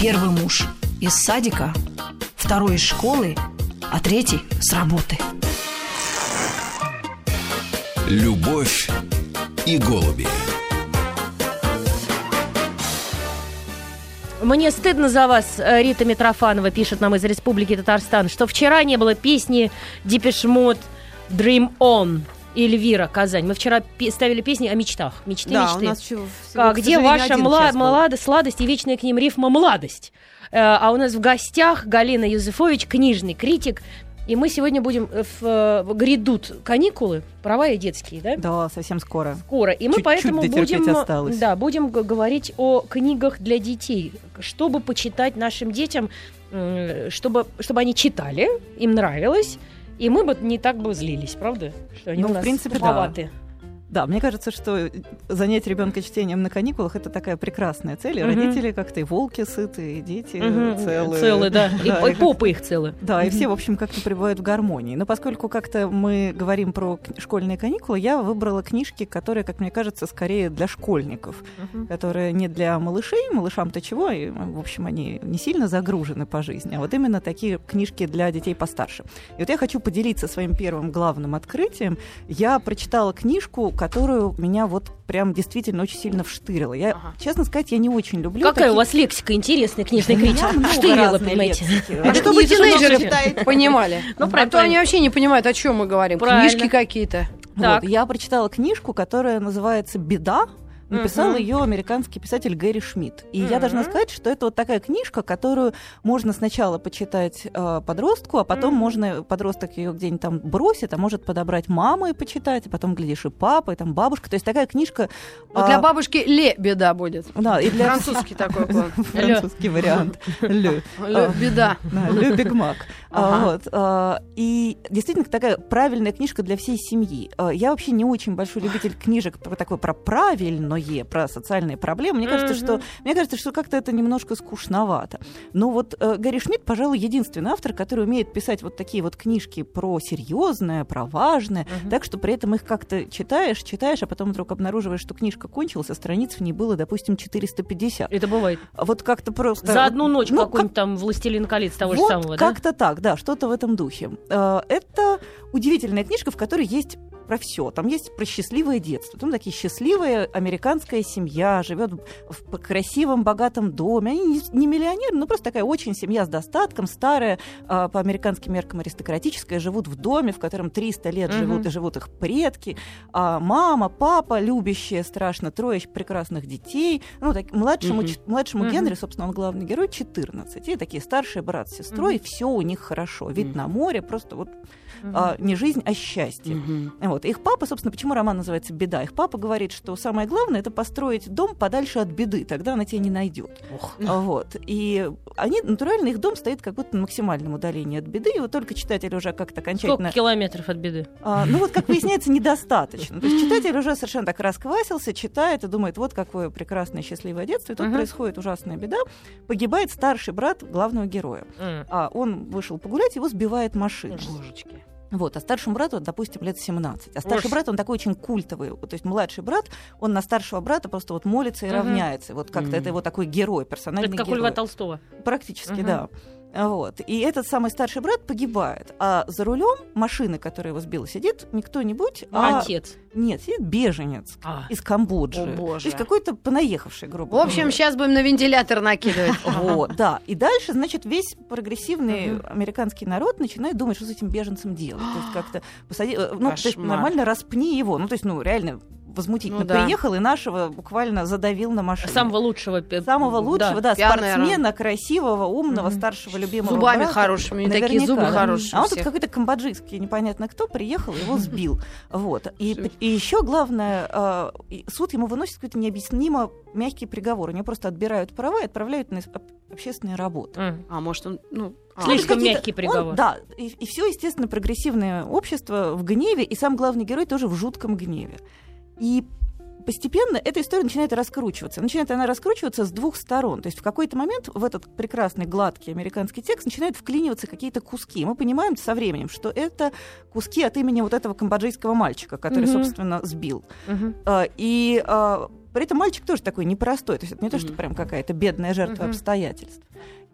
Первый муж из садика, второй из школы, а третий с работы. Любовь и голуби. Мне стыдно за вас, э, Рита Митрофанова пишет нам из Республики Татарстан, что вчера не было песни Депешмот Dream On. Эльвира, Казань. Мы вчера пе- ставили песни о мечтах. Мечты, Да, мечты. у нас всего, А где ваша мла- молодость, сладость и вечная к ним рифма «младость»? Э, А у нас в гостях Галина Юзефович, книжный критик. И мы сегодня будем э, в, э, грядут каникулы, права и детские, да? Да, совсем скоро. Скоро. И мы Чуть-чуть поэтому будем, осталось. да, будем говорить о книгах для детей, чтобы почитать нашим детям, чтобы, чтобы они читали, им нравилось, и мы бы не так бы злились, правда? Что они Ну, у в нас принципе, да. туповаты. Да, мне кажется, что занять ребенка чтением на каникулах это такая прекрасная цель. И Мгм. родители как-то и волки сыты, и дети Мгм. целые. Целые, да. И, Да, и и попы их целые. Да, и Мгм. все, в общем, как-то пребывают в гармонии. Но поскольку как-то мы говорим про школьные каникулы, я выбрала книжки, которые, как мне кажется, скорее для школьников, Мгм. которые не для малышей, малышам-то чего, и, в общем, они не сильно загружены по жизни, а вот именно такие книжки для детей постарше. И вот я хочу поделиться своим первым главным открытием. Я прочитала книжку, которую меня вот прям действительно очень сильно вштырила. Я, Ага. честно сказать, я не очень люблю Какая такие- у вас лексика интересная, книжный У меня критик. много Штырила, понимаете. А чтобы тинейджеры понимали. Ну, а то они вообще не понимают, о чем мы говорим. Правильно. Книжки какие-то. Вот, я прочитала книжку, которая называется «Беда». Написал Мгм. ее американский писатель Гэри Шмидт. И я Мгм. должна сказать, что это вот такая книжка, которую можно сначала почитать э, подростку, а потом Мгм. можно подросток ее где-нибудь там бросит, а может подобрать мама и почитать, а потом, глядишь, и папа, и там бабушка. То есть такая книжка... Вот а, для бабушки ле беда будет. Да, и для... Французский такой. Французский вариант. Ле. Ле беда. Да, Ле Биг Мак. А, вот, а, И действительно такая правильная книжка для всей семьи. А, Я вообще не очень большой любитель книжек про такое про правильное, про социальные проблемы. Мне кажется, что мне кажется, что как-то это немножко скучновато. Но вот э, Гарри Шмидт, пожалуй, единственный автор, который умеет писать вот такие вот книжки про серьезное, про важное, так что при этом их как-то читаешь, читаешь, а потом вдруг обнаруживаешь, что книжка кончилась, а страниц в ней было, допустим, 450. Это бывает. Вот как-то просто... За одну ночь Ну, какой-нибудь там «Властелин колец» того же вот самого, да? как-то так, да, что-то в этом духе. Э, Это удивительная книжка, в которой есть про все. Там есть про счастливое детство. Там такие счастливая американская семья живет в красивом, богатом доме. Они не, не миллионеры, но просто такая очень семья с достатком, старая, а, по американским меркам аристократическая, живут в доме, в котором 300 лет живут и живут их предки. А мама, папа, любящие страшно, трое прекрасных детей. Ну, так, младшему, ч- младшему Мгм. Генри, собственно, он главный герой, 14. И такие старшие брат с сестрой, Мгм. все у них хорошо. Вид Мгм. на море, просто вот Мгм. а, не жизнь, а счастье. Мгм. Вот. Их папа, собственно, почему роман называется «Беда»? Их папа говорит, что самое главное — это построить дом подальше от беды, тогда она тебя не найдет. Вот. И они, натурально, их дом стоит как будто на максимальном удалении от беды, и вот только читатель уже как-то окончательно... Сколько километров от беды? А, ну вот, как выясняется, недостаточно. То есть читатель уже совершенно так расквасился, читает и думает, вот какое прекрасное счастливое детство. И тут Мгм. происходит ужасная беда. Погибает старший брат главного героя. М. А он вышел погулять, его сбивает машина. Божечки. Вот, а старшему брату, допустим, лет 17. А старший Ужас. брат, он такой очень культовый. То есть младший брат, он на старшего брата просто вот молится и Мгм. равняется. Вот как-то Мгм. это его такой герой, персональный Это как у герой. Льва Толстого. Практически, Мгм. да. Вот. И этот самый старший брат погибает. А за рулем машины, которая его сбила, сидит не кто-нибудь, а... Отец. Нет, сидит беженец А. из Камбоджи. О, боже. То есть какой-то понаехавший, грубо В общем, говоря. сейчас будем на вентилятор накидывать. Вот, да. И дальше, значит, весь прогрессивный американский народ начинает думать, что с этим беженцем делать. То есть как-то посади... э, Ну, то есть Кошмар. нормально распни его. Ну, то есть, ну, реально возмутительно. Ну да. Приехал и нашего буквально задавил на машину. Самого лучшего. Самого лучшего, да, пьяная спортсмена, красивого, умного, Мгм. старшего, любимого Зубами брата. хорошими, и такие Наверняка, зубы да. хорошие. А он тут какой-то камбоджийский, непонятно кто, приехал, его сбил. Вот. И, и еще главное, и суд ему выносит какой-то необъяснимо мягкий приговор. У него просто отбирают права и отправляют на общественные работы. М. А может он, ну... а, Слишком мягкий приговор. Он- да, и, все, естественно, прогрессивное общество в гневе, и сам главный герой тоже в жутком гневе. И постепенно эта история начинает раскручиваться. Начинает она раскручиваться с двух сторон. То есть в какой-то момент в этот прекрасный, гладкий американский текст начинают вклиниваться какие-то куски. Мы понимаем со временем, что это куски от имени вот этого камбоджийского мальчика, который, Мгм. собственно, сбил. А, И а, при этом мальчик тоже такой непростой. То есть это не то, что прям какая-то бедная жертва Мгм. обстоятельств.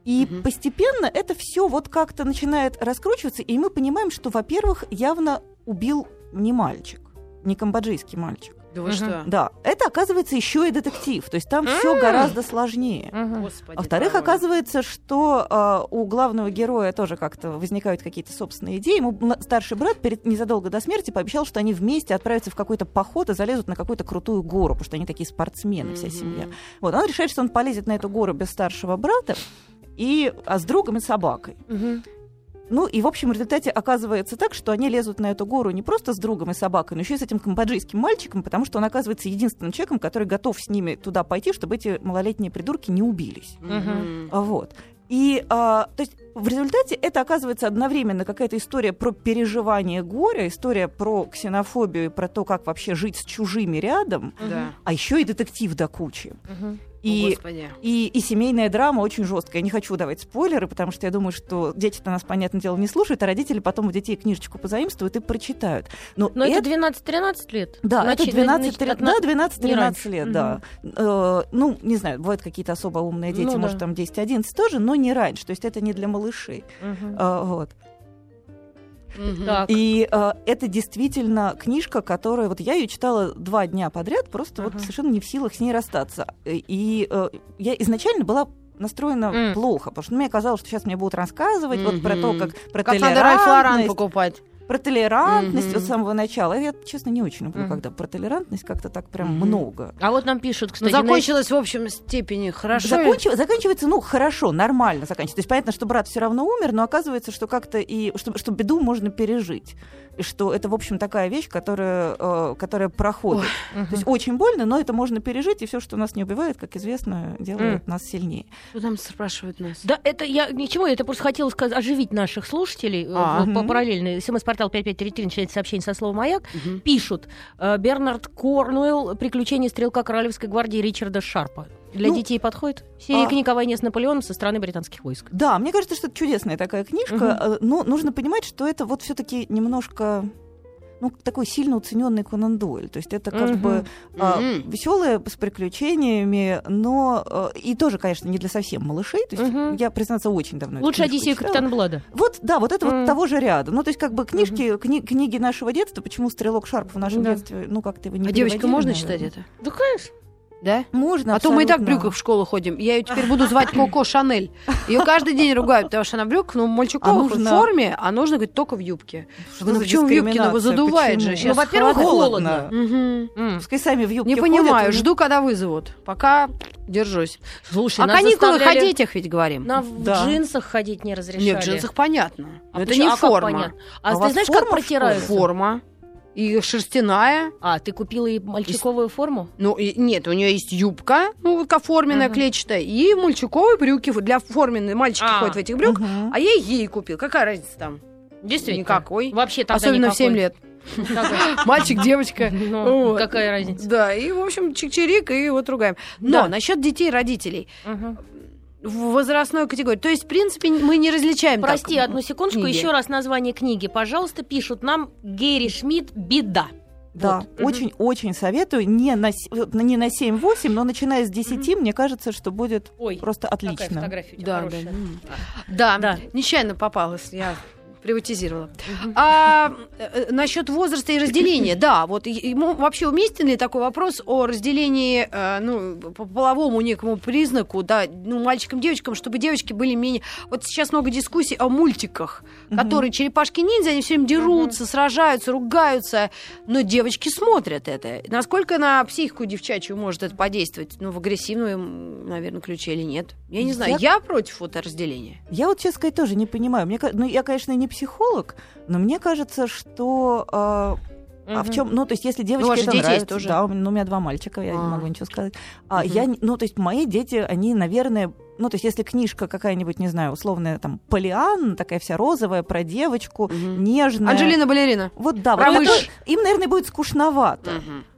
И Мгм. постепенно это все вот как-то начинает раскручиваться, и мы понимаем, что, во-первых, явно убил не мальчик, не камбоджийский мальчик. Да вы что? Да, это оказывается еще и детектив, то есть там все гораздо сложнее. Господи. А во-вторых, оказывается, что а, у главного героя тоже как-то возникают какие-то собственные идеи. Ему старший брат перед, незадолго до смерти пообещал, что они вместе отправятся в какой-то поход и залезут на какую-то крутую гору, потому что они такие спортсмены, вся семья. Вот, он решает, что он полезет на эту гору без старшего брата, и, а с другом и собакой. Мгм. Ну и, в общем, в результате оказывается так, что они лезут на эту гору не просто с другом и собакой, но еще и с этим камбоджийским мальчиком, потому что он оказывается единственным человеком, который готов с ними туда пойти, чтобы эти малолетние придурки не убились. А, Вот. И, а, то есть, в результате это оказывается одновременно какая-то история про переживание горя, история про ксенофобию и про то, как вообще жить с чужими рядом, Да. а еще и детектив до кучи. Мгм. И, и, и семейная драма очень жесткая. Я не хочу давать спойлеры, потому что я думаю, что дети-то нас, понятное дело, не слушают, а родители потом у детей книжечку позаимствуют и прочитают. Но, Но это 12-13 лет. да, Значит, это 12, значит, от на- да, 12-13 раньше. лет, Мгм. да. Э, ну, не знаю, бывают какие-то особо умные дети, Ну может, да. там 10-11 тоже, но не раньше. То есть это не для малышей. Мгм. А, вот. Так. И э, это действительно книжка, которая... Вот я ее читала два дня подряд, просто вот Ага. совершенно не в силах с ней расстаться. И э, я изначально была настроена М. плохо, потому что мне казалось, что сейчас мне будут рассказывать вот про то, как про Как надо Ральф Лоран толерантность, покупать. Про толерантность Мгм. с самого начала. Я, честно, не очень люблю, Мгм. когда про толерантность как-то так прям Мгм. много. А вот нам пишут, Ну, кстати, закончилось в общем степени хорошо. Закончив- заканчивается, ну, хорошо, нормально заканчивается. То есть понятно, что брат все равно умер, но оказывается, что как-то и что, что беду можно пережить. И что это, в общем, такая вещь, которая, э, которая проходит. Мгм. То есть очень больно, но это можно пережить, и все, что нас не убивает, как известно, делает нас сильнее. Что там спрашивают нас? Да, это я ничего, я это просто хотела сказать, оживить наших слушателей. э, А. вот по Мгм. параллельно. СМС-портал 5533 начинается сообщение со словом «Маяк». Мгм. Пишут э, Бернард Корнуэлл «Приключения стрелка Королевской гвардии Ричарда Шарпа». Для Ну, детей подходит? Серия а- книг о войне с Наполеоном со стороны британских войск. Да, мне кажется, что это чудесная такая книжка, э, но нужно понимать, что это вот все-таки немножко ну, такой сильно уцененный Конан Дойль. То есть это как Мгм. бы Мгм. веселое с приключениями, но э, и тоже, конечно, не для совсем малышей. То есть Мгм. я, признаться, очень давно Лучше читала. Капитана Блада. Вот, да, вот это Мгм. вот того же ряда. Ну, то есть, как бы книжки, кни- книги нашего детства, почему «Стрелок Шарп» в нашем Да. детстве, ну, как-то его не А девочка можно наверное. читать это? Да, конечно. Да? Можно, А то мы и так в абсолютно. брюках в школу ходим. Я ее теперь буду звать Коко Шанель. Ее каждый день ругают, потому что она в брюках, но мальчуковых А нужно- в форме, а нужно, говорить, только в юбке. Что ну за почему в юбке? Ну, задувает же Почему? сейчас. Ну, во-первых, холодно. М. Пускай сами в юбке Не ходят, понимаю, у них- жду, когда вызовут. Пока держусь. Слушай, О нас каникулах о детях ведь говорим. На в Да. джинсах ходить не разрешали. Нет, в джинсах понятно. А это почему- не а форма. понятно? А, А ты вас знаешь, как в протираются? Форма. И шерстяная. А, ты купила и мальчиковую форму? Ну, и, нет, у нее есть юбка, ну, вот форменная, Мгм. клетчатая, и мальчиковые брюки. Для форменной мальчики А. ходят в этих брюках. Мгм. А я ей купил. Какая разница там? Действительно. Никакой. Вообще тогда Особенно в 7 никакой. лет. Мальчик, девочка. Ну, Вот. какая разница? Да, и, в общем, чик-чирик, и вот ругаем. Но Да. насчет детей и родителей. В возрастной категории. То есть, в принципе, мы не различаем так Прости, одну секундочку. книги. Еще раз название книги, пожалуйста, пишут нам Герри Шмидт «Беда». Да, Вот. Очень-очень советую. Не на, не на 7-8, но начиная с 10, мне кажется, что будет Ой, просто какая отлично. фотография у тебя Да, да. хорошая. м. Да, Да. нечаянно попалась, я приватизировала. А э, насчет возраста и разделения, да, вот ему вообще уместен ли такой вопрос о разделении, э, ну, по половому некому признаку, да, ну, мальчикам, девочкам, чтобы девочки были менее... Вот сейчас много дискуссий о мультиках, которые черепашки-ниндзя, они все время дерутся, сражаются, ругаются, но девочки смотрят это. Насколько на психику девчачью может это подействовать? Ну, в агрессивном, наверное, ключе или нет? Я не знаю. Я- Я против вот разделения. Я вот, честно сказать, тоже не понимаю. Мне, ну, я, конечно, не психолог, но мне кажется, что... а, а в чем, ну, то есть, если у девочке вас же это дети есть нравится, тоже? да, у меня, ну, у меня два мальчика, я не А. могу ничего сказать. А Мгм. я, не- ну, то есть, мои дети, они, наверное, ну, то есть, если книжка какая-нибудь, не знаю, условная, там, Полиан, такая вся розовая, про девочку, Мгм. нежная. Анджелина Балерина. Вот да, Про вот мышь. это- им, наверное, будет скучновато.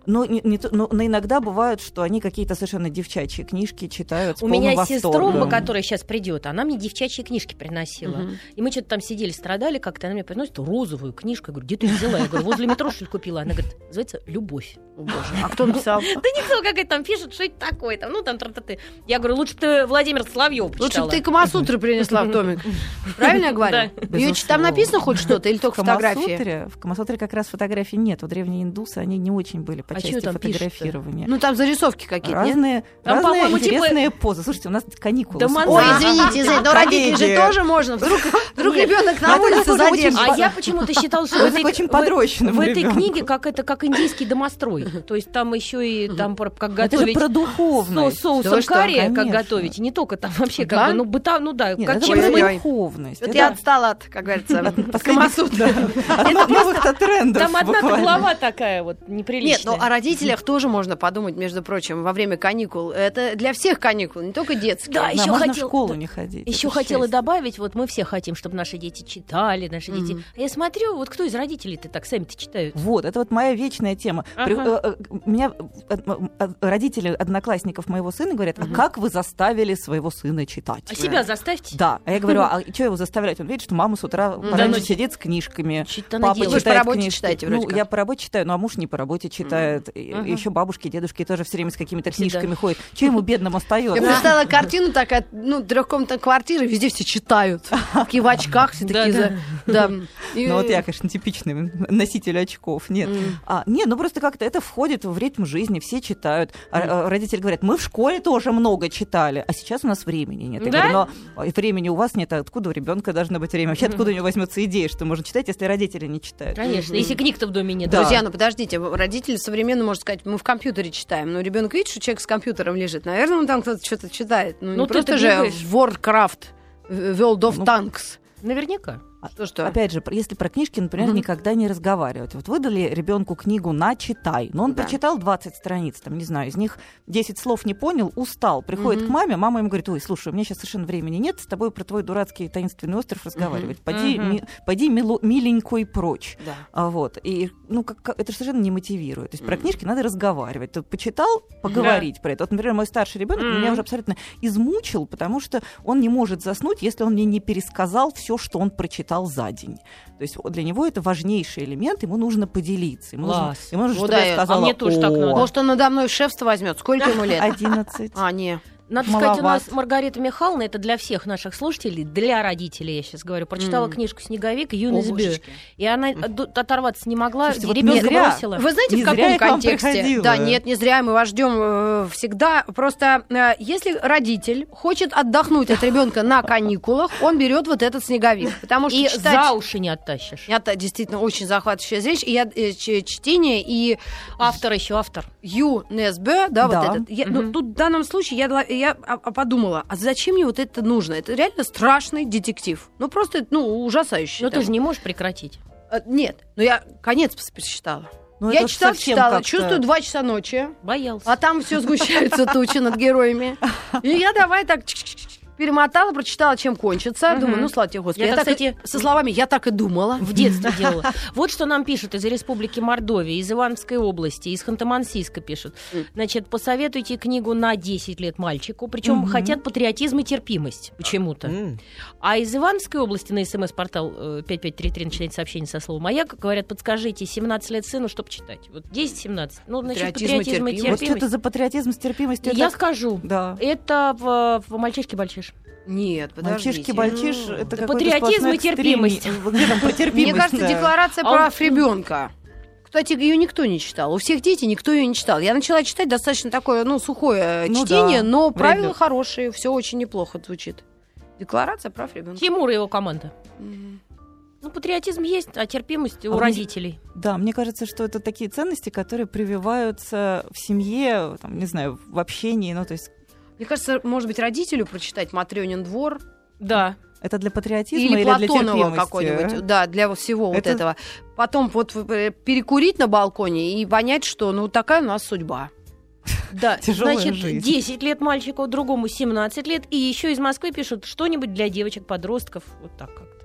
Но, не, не то- но, но иногда бывает, что они какие-то совершенно девчачьи книжки читают с У меня восторгом. которая сейчас придет, она мне девчачьи книжки приносила. Мгм. И мы что-то там сидели, страдали как-то. Она мне приносит розовую книжку. Я говорю, где ты взяла? Я говорю, возле метро, что ли, купила? Она говорит, называется «Любовь». О, боже. А кто написал? Да никто какая там пишет, что это такое. Там, ну, там, тра-та-ты. Я говорю, лучше ты Владимир Соловьев Лучше бы ты Камасутры принесла в томик. Правильно я говорю? Безусловно. там написано хоть что-то или В только фотографии? В Камасутре как раз фотографий нет. У древние индусы они не очень были А части там фотографирования. Ну там зарисовки какие-то, нет? разные Там, разные по-моему, типа- интересные позы. Слушайте, у нас каникулы. Да. Ой, извините, извините, но родителей же тоже можно. Вдруг, вдруг Нет. ребенок на это улице задержится. А я почему-то считала, что в этой, очень подрощенным в этой книге как это как индийский домострой. То есть там еще и там про как Это же готовить про со- духовность. соусом карри, как готовить. И не только там вообще как бы, ну быта, ну да, Нет, как это чем про духовность. Вот Это я отстала от, как говорится, последних- Камасутры. от новых-то трендов. Там одна глава такая вот Нет, неприличная. ну о родителях тоже можно подумать, между прочим, во время каникул. Это для всех каникул, не только детские. Да, Да, еще можно хотел- в школу не ходить. Еще хотела счастье. добавить, вот мы все хотим, чтобы наши дети читали, наши дети. Мгм. А я смотрю, вот кто из родителей-то так сами-то читают? Вот, это вот моя вечная тема. При- Ага. э, э, Меня э, э, родители одноклассников моего сына говорят, а как вы заставили своего сына читать? А себя заставьте. Да, а я говорю, а что его заставлять? Он видит, что мама с утра пораньше ну, сидит с книжками. Папа читает книжки. Ну, я по работе читаю, ну а муж не по работе читает. Мгм. Еще бабушки, дедушки тоже все время с какими-то книжками ходят. Че ему бедному Я остается? представила картину такая, ну, трехкомнатная квартира, везде все читают. Такие в очках, все такие Да. Да. Ну вот я, конечно, типичный носитель очков. Нет. А, нет, ну просто как-то это входит в ритм жизни, все читают. А, а, родители говорят, мы в школе тоже много читали, а сейчас у нас времени нет. Я Да? говорю, но и времени у вас нет, а откуда у ребенка должно быть время? Вообще, откуда у него возьмется идея, что можно читать, если родители не читают? Конечно, если книг-то в доме нет. Да. Друзья, ну подождите, родители современно может сказать, мы в компьютере читаем, но ребенок видит, что человек с компьютером лежит, наверное, он там кто-то что-то читает. Ну, Ну, не просто же. Warcraft, э, World of Ну, Tanks. Наверняка. Что, что? Опять же, про- если про книжки, например, Мгм. никогда не разговаривать. Вот выдали ребенку книгу на читай, но он Да. прочитал 20 страниц, там, не знаю, из них 10 слов не понял, устал, приходит Мгм. к маме, мама ему говорит, ой, слушай, у меня сейчас совершенно времени нет с тобой про твой дурацкий таинственный остров разговаривать. Пойди, Мгм. ми- пойди мило- миленько и прочь. Да. А вот, и, ну, как, это совершенно не мотивирует. То есть про Мгм. книжки надо разговаривать. Ты почитал, поговорить про это. Вот, например, мой старший ребенок Мгм. меня уже абсолютно измучил, потому что он не может заснуть, если он мне не пересказал все, что он прочитал за день. То есть для него это важнейший элемент, ему нужно поделиться. Ему нужно, Класс. ему нужно, Вот чтобы да, я а сказала, мне тоже так «О, надо». Может, он надо мной шефство возьмет. Сколько ему лет? 11. А, не. Надо сказать, у Маловат. нас Маргарита Михайловна, это для всех наших слушателей, для родителей, я сейчас говорю, прочитала М. книжку «Снеговик» О, Юность Бю. божечки. И она от- оторваться не могла, Слушайте, вот ребенка не зря. бросила. Вы знаете, Не в каком контексте? Да, нет, не зря, мы вас ждем э, всегда. Просто э, если родитель хочет отдохнуть от ребенка на каникулах, он берет вот этот снеговик. Потому что И читать... за уши не оттащишь. Это действительно очень захватывающая зрелищ. И я, э, чтение и Автор еще, автор. Ю Несбе, да, Да. вот этот. Я, ну, Мгм. тут в данном случае я, я подумала, а зачем мне вот это нужно? Это реально страшный детектив. Ну, просто, ну, ужасающий. Но там. ты же не можешь прекратить. Э, Нет, но я конец пос- прочитала. Ну, я это читала, чувствую два часа ночи, Боялся. а там все сгущаются тучи над героями. И я давай так перемотала, прочитала, чем кончится. Мгм. Думаю, ну, слава тебе, Господи. Я Я так, так кстати, и- со словами «я так и думала». В детстве делала. Вот что нам пишут из Республики Мордовия, из Ивановской области, из Ханты-Мансийска пишут. Значит, посоветуйте книгу на 10 лет мальчику, причем хотят патриотизм и терпимость почему-то. А из Ивановской области на смс-портал э, 5533 начинает сообщение со словом «Маяк», говорят, подскажите, 17 лет сыну, что почитать? Вот 10-17. Ну, значит, Патриотизм и патриотизм и терпимость. Вот терпимость. что-то за патриотизм с терпимостью. Я это- скажу. Да. Это в, в «Мальчишке-бальчиш». Нет, подождите. Мальчишки-бальчиш, это какой-то патриотизм и терпимость. Мне кажется, да. декларация А он- прав ребенка. Кстати, ее никто не читал. У всех детей никто ее не читал. Я начала читать достаточно такое, ну, сухое Ну чтение, да, но правила ли. хорошие, все очень неплохо звучит. Декларация прав ребенка. Тимур и его команда. Ну, патриотизм есть, а терпимость А у мне- родителей. Да, мне кажется, что это такие ценности, которые прививаются в семье, там, не знаю, в общении. Ну, то есть Мне кажется, может быть, родителю прочитать Матрёнин двор Да. это для патриотизма или или, для Платонова терпимости? какой-нибудь. Да, для вот всего вот Это- этого. Потом вот э, перекурить на балконе и понять, что ну такая у нас судьба. Да, Тяжелая значит, жизнь. 10 лет мальчику, другому 17 лет. И еще из Москвы пишут что-нибудь для девочек-подростков. Вот так как-то.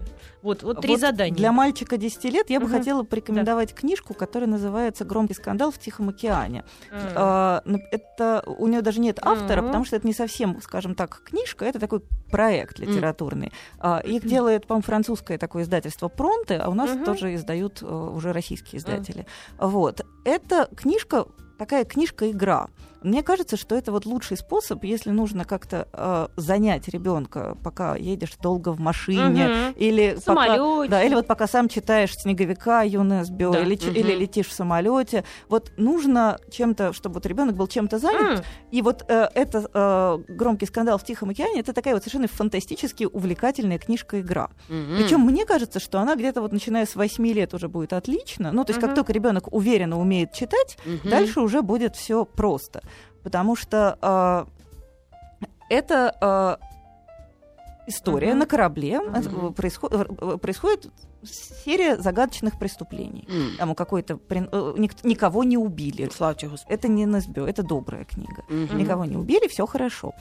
Вот, вот три Вот задания. Для мальчика 10 лет я бы Мгм. хотела порекомендовать книжку, которая называется «Громкий скандал в Тихом океане». Ну, это у нее даже нет автора, Мгм. потому что это не совсем, скажем так, книжка, это такой проект литературный. А, их делает, по-моему, французское такое издательство Пронте, а у нас Мгм. тоже издают э, уже российские издатели. Вот. Это книжка, такая книжка-игра. Мне кажется, что это вот лучший способ, если нужно как-то э, занять ребенка, пока едешь долго в машине, Мгм. или В пока, да, или вот пока сам читаешь снеговика Юнес Био, Да. или, Мгм. или летишь в самолете. Вот нужно чем-то, чтобы вот ребенок был чем-то занят. М. И вот э, это э, громкий скандал в Тихом океане, это такая вот совершенно фантастически увлекательная книжка-игра. Мгм. Причем мне кажется, что она где-то вот начиная с 8 лет уже будет отлично. Ну, то есть, Мгм. как только ребенок уверенно умеет читать, Мгм. дальше уже будет все просто. Потому что э, это э, история Мгм. на корабле. Э, происход- э, происходит серия загадочных преступлений. М. Там у какой-то э, ник- никого не убили. Слава тебе, Господи. Это не Несбё, это добрая книга. Мгм. Никого не убили, все хорошо.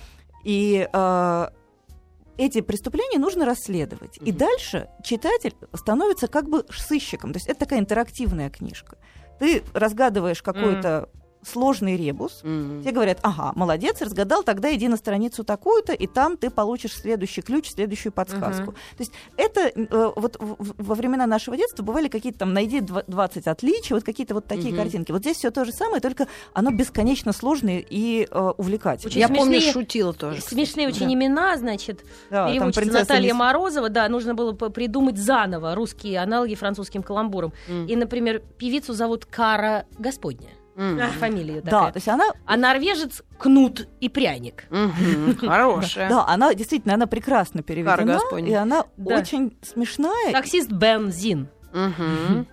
И э, эти преступления нужно расследовать. И Мгм. дальше читатель становится как бы сыщиком. То есть это такая интерактивная книжка. Ты разгадываешь какой-то сложный ребус. Мгм. Тебе говорят, ага, молодец, разгадал, тогда иди на страницу такую-то, и там ты получишь следующий ключ, следующую подсказку. Мгм. То есть это э, вот в- во времена нашего детства бывали какие-то там, найди дв- 20 отличий, вот какие-то вот такие Мгм. картинки. Вот здесь все то же самое, только оно бесконечно сложное и э, увлекательное. Очень Я помню, смешные- шутила тоже. кстати. Смешные очень Да. имена, значит, Да, переводчица Наталья Мисс- Морозова, да, нужно было придумать заново русские аналоги французским каламбуром. М. И, например, певицу зовут Кара Господня. М. Фамилия Да, такая. то есть она, А норвежец Кнут и пряник. Мгм. Хорошая. да, она действительно, она прекрасно переведена, и она Да. очень смешная. Таксист Бензин. Хм.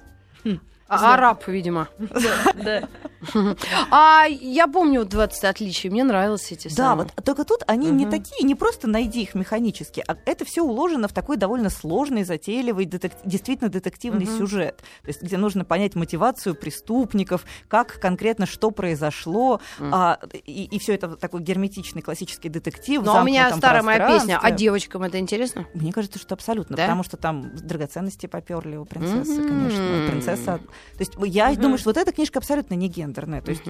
А- Араб, видимо. Да. А я помню 20 отличий, мне нравились эти Да, вот только тут они не такие, не просто найди их механически, а это все уложено в такой довольно сложный, затейливый, действительно детективный сюжет. То есть, где нужно понять мотивацию преступников, как конкретно что произошло, а, и, все это такой герметичный классический детектив. в Ну, а у меня старая моя песня. А девочкам это интересно? Мне кажется, что абсолютно, потому что там драгоценности поперли у принцессы, конечно. Принцесса. То есть я думаю, что вот эта книжка абсолютно не гендерная. То есть.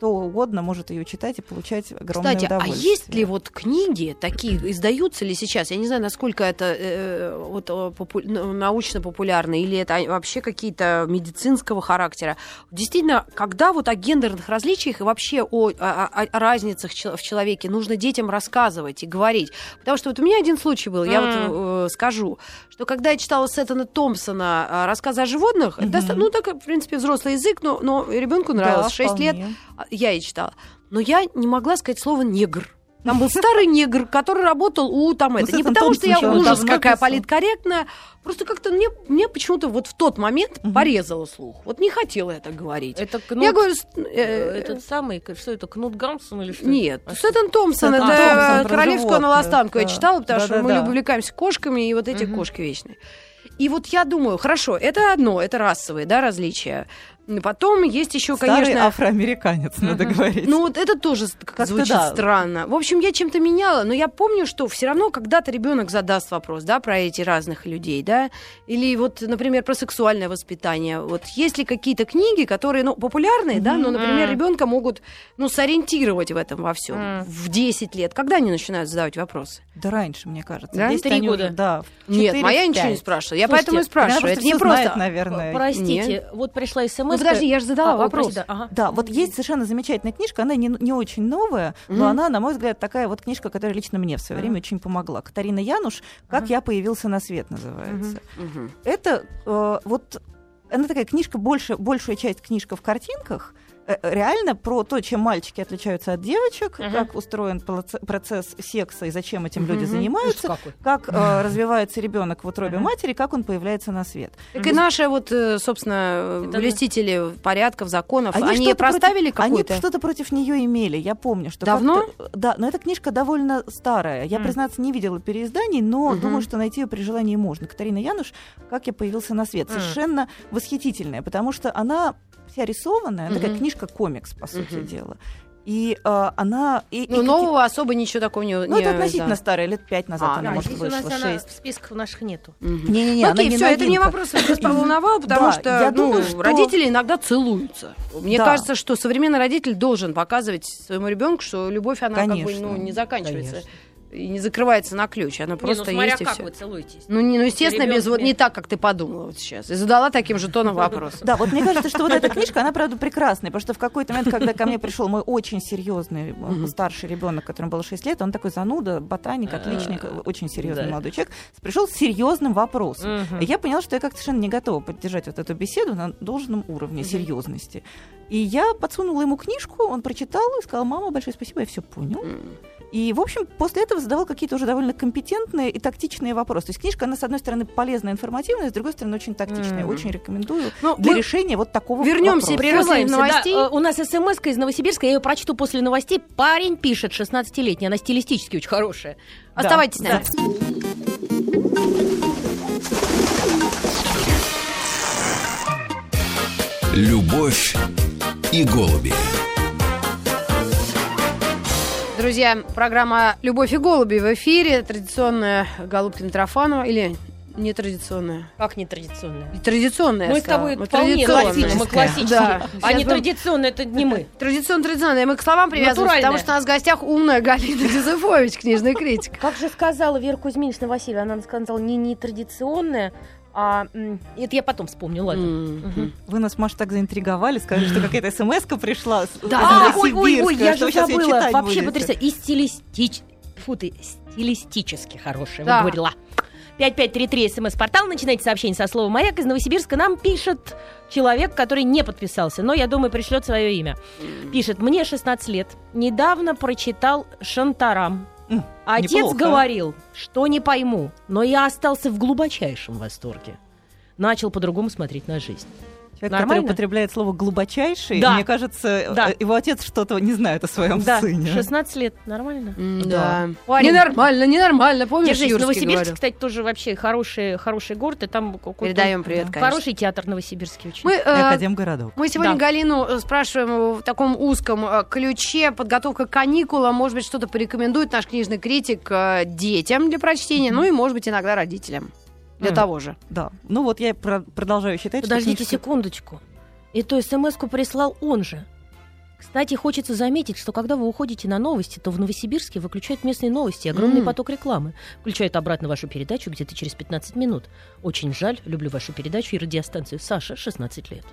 Кто угодно может ее читать и получать огромное Кстати, а удовольствие. есть ли вот книги такие, издаются ли сейчас? Я не знаю, насколько это э, вот, э, попу- ну, научно-популярно, или это вообще какие-то медицинского характера. Действительно, когда вот о гендерных различиях и вообще о, о- о- разницах в человеке нужно детям рассказывать и говорить. Потому что вот у меня один случай был, я вот э, скажу, что когда я читала Сеттона Томпсона э, рассказы о животных, это Мгм. доста- ну, так, в принципе, взрослый язык, но, но ребенку нравилось. Да, 6 лет вполне. а, я и читала. Но я не могла сказать слово негр. Там был старый негр, который работал у там это. Ну, Не Сеттон потому, что я ужас какая писал. политкорректная. Просто как-то мне, мне почему-то вот в тот момент порезало слух. Вот не хотела я так говорить. Это Кнут, я говорю, э, э, этот самый, что это, Кнут Гамсон или что? нет, А? Сэттон Томпсон, это Томпсон королевскую животных, наластанку я да. читала, потому что мы Да-да-да. увлекаемся кошками, и вот эти кошки вечные. И вот я думаю, хорошо, это одно, это расовые, да, различия. Потом есть еще, Старый конечно... афроамериканец, надо Мгм. говорить. Ну, вот это тоже как Как-то звучит да. странно. В общем, я чем-то меняла, но я помню, что все равно когда-то ребенок задаст вопрос, да, про эти разных людей, да, или вот, например, про сексуальное воспитание. Вот есть ли какие-то книги, которые, ну, популярные, да, но, например, ребенка могут, ну, сориентировать в этом во всем Мгм. в 10 лет. Когда они начинают задавать вопросы? Да раньше, мне кажется. Да? Здесь Три они года. уже, да, в Нет, 4, моя в ничего не 5. спрашивала. Я Слушайте, поэтому и спрашиваю. Это не просто. знает, наверное. Простите, вот пришла смс. Подожди, я же задала А, вопрос. прости, да, ага. Да, вот есть совершенно замечательная книжка, она не, не очень новая, но Мгм. она, на мой взгляд, такая вот книжка, которая лично мне в свое Ага. время очень помогла. Катарина Януш «Как Ага. я появился на свет» называется. Мгм. Это э, вот она такая книжка, больше, большая часть книжка в картинках, реально про то, чем мальчики отличаются от девочек, Ага. как устроен процесс секса и зачем этим люди Мгм. занимаются, как э, развивается ребенок в утробе Ага. матери, как он появляется на свет. Так и наши вот, э, собственно, Это- блюстители порядков, законов, Они они, проставили против- Они какую-то... что-то против нее имели, я помню, что Давно? Да, но эта книжка довольно старая. Я, признаться, не видела переизданий, но думаю, что найти ее при желании можно. Катарина Януш «Как я появился на свет» совершенно восхитительная, потому что она вся рисованная, она такая книжка-комикс, по сути Мгм. дела. И э, она... И, Ну, и нового особо ничего такого не... какие- не- Ну, это относительно да. старая, лет пять назад А, она, да, может, здесь у нас вышла, она шесть. в списках наших нету. Не-не-не, она Окей, не все, это не вопрос, вас поволновал, потому Да, что я ну, думаю, что- родители иногда целуются. Мне Да. кажется, что современный родитель должен показывать своему ребенку, что любовь, она как бы Конечно, ну, не заканчивается конечно. И не закрывается на ключ, она просто не, ну, смотря есть и как всё. вы целуетесь. Ну, не, ну, естественно, без, вот не так, как ты подумала вот сейчас. И задала таким же тоном вопрос. Да, вот мне кажется, что вот эта книжка, она, правда, прекрасная, потому что в какой-то момент, когда ко мне пришел мой очень серьезный э, старший ребенок, которому было 6 лет, он такой зануда, ботаник, отличник, очень серьезный молодой человек, пришел с серьезным вопросом. И я поняла, что я как-то совершенно не готова поддержать вот эту беседу на должном уровне серьезности. И я подсунула ему книжку, он прочитал и сказал, мама, большое спасибо, я все понял. И, в общем, после этого задавал какие-то уже довольно компетентные и тактичные вопросы. То есть книжка, она, с одной стороны, полезная, информативная, с другой стороны, очень тактичная. Мгм. Очень рекомендую Ну, для решения вот такого. После Прерываемся. новостей? Да, э, у нас смс из Новосибирска, я ее прочту после новостей. Парень пишет, 16-летний, она стилистически очень хорошая. Оставайтесь с да. нами. Любовь и голуби. Друзья, программа «Любовь и голуби» в эфире. Традиционная Голубкина Митрофанова. Или нетрадиционная? Как нетрадиционная? Традиционная. Мы с тобой сказала. вполне классичные, мы классичные. Да. А нетрадиционная это не мы. Традиционно традиционная. Мы к словам привязываемся, потому что у нас в гостях умная Галина Дизефович, книжный критик. Как же сказала Вера Кузьминична Васильева, она сказала не нетрадиционная, а... Это я потом вспомню, ладно. Мгм. Вы нас, Маша, так заинтриговали, сказали, что какая-то смс пришла. с- Да, ой, ой, ой, Новосибирска, я же забыла. Вообще потрясающе. И стилистич... Фу ты, стилистически хорошая, Да. выговорила. 5533 смс-портал. Начинайте сообщение со словом «Маяк». Из Новосибирска нам пишет человек, который не подписался, но, я думаю, пришлет свое имя. Пишет, мне 16 лет. Недавно прочитал «Шантарам». Отец неплохо. говорил, что не пойму, но я остался в глубочайшем восторге. Начал по-другому смотреть на жизнь. Человек, Нормально? который употребляет слово глубочайший, Да. мне кажется, Да. э, его отец что-то не знает о своем Да, сыне. 16 лет, нормально. Да. Парень. Ненормально, ненормально. Помнишь, Держись, Юрский Новосибирск, говорил? кстати, тоже вообще хороший, хороший город, и там какой-то Передаем привет, конечно. хороший театр новосибирский очень. Мы, э, Академгородок. Мы сегодня Да. Галину э, спрашиваем в таком узком э, ключе подготовка к каникулам. Может быть, что-то порекомендует наш книжный критик детям для прочтения, ну и, может быть, иногда родителям. Для Мгм. того же. Да. Ну вот я про- продолжаю считать, Подождите что книжка- секундочку. Эту смс-ку прислал он же. Кстати, хочется заметить, что когда вы уходите на новости, то в Новосибирске выключают местные новости, и огромный М. поток рекламы. Включают обратно вашу передачу где-то через 15 минут. Очень жаль, люблю вашу передачу и радиостанцию. Саша, 16 лет.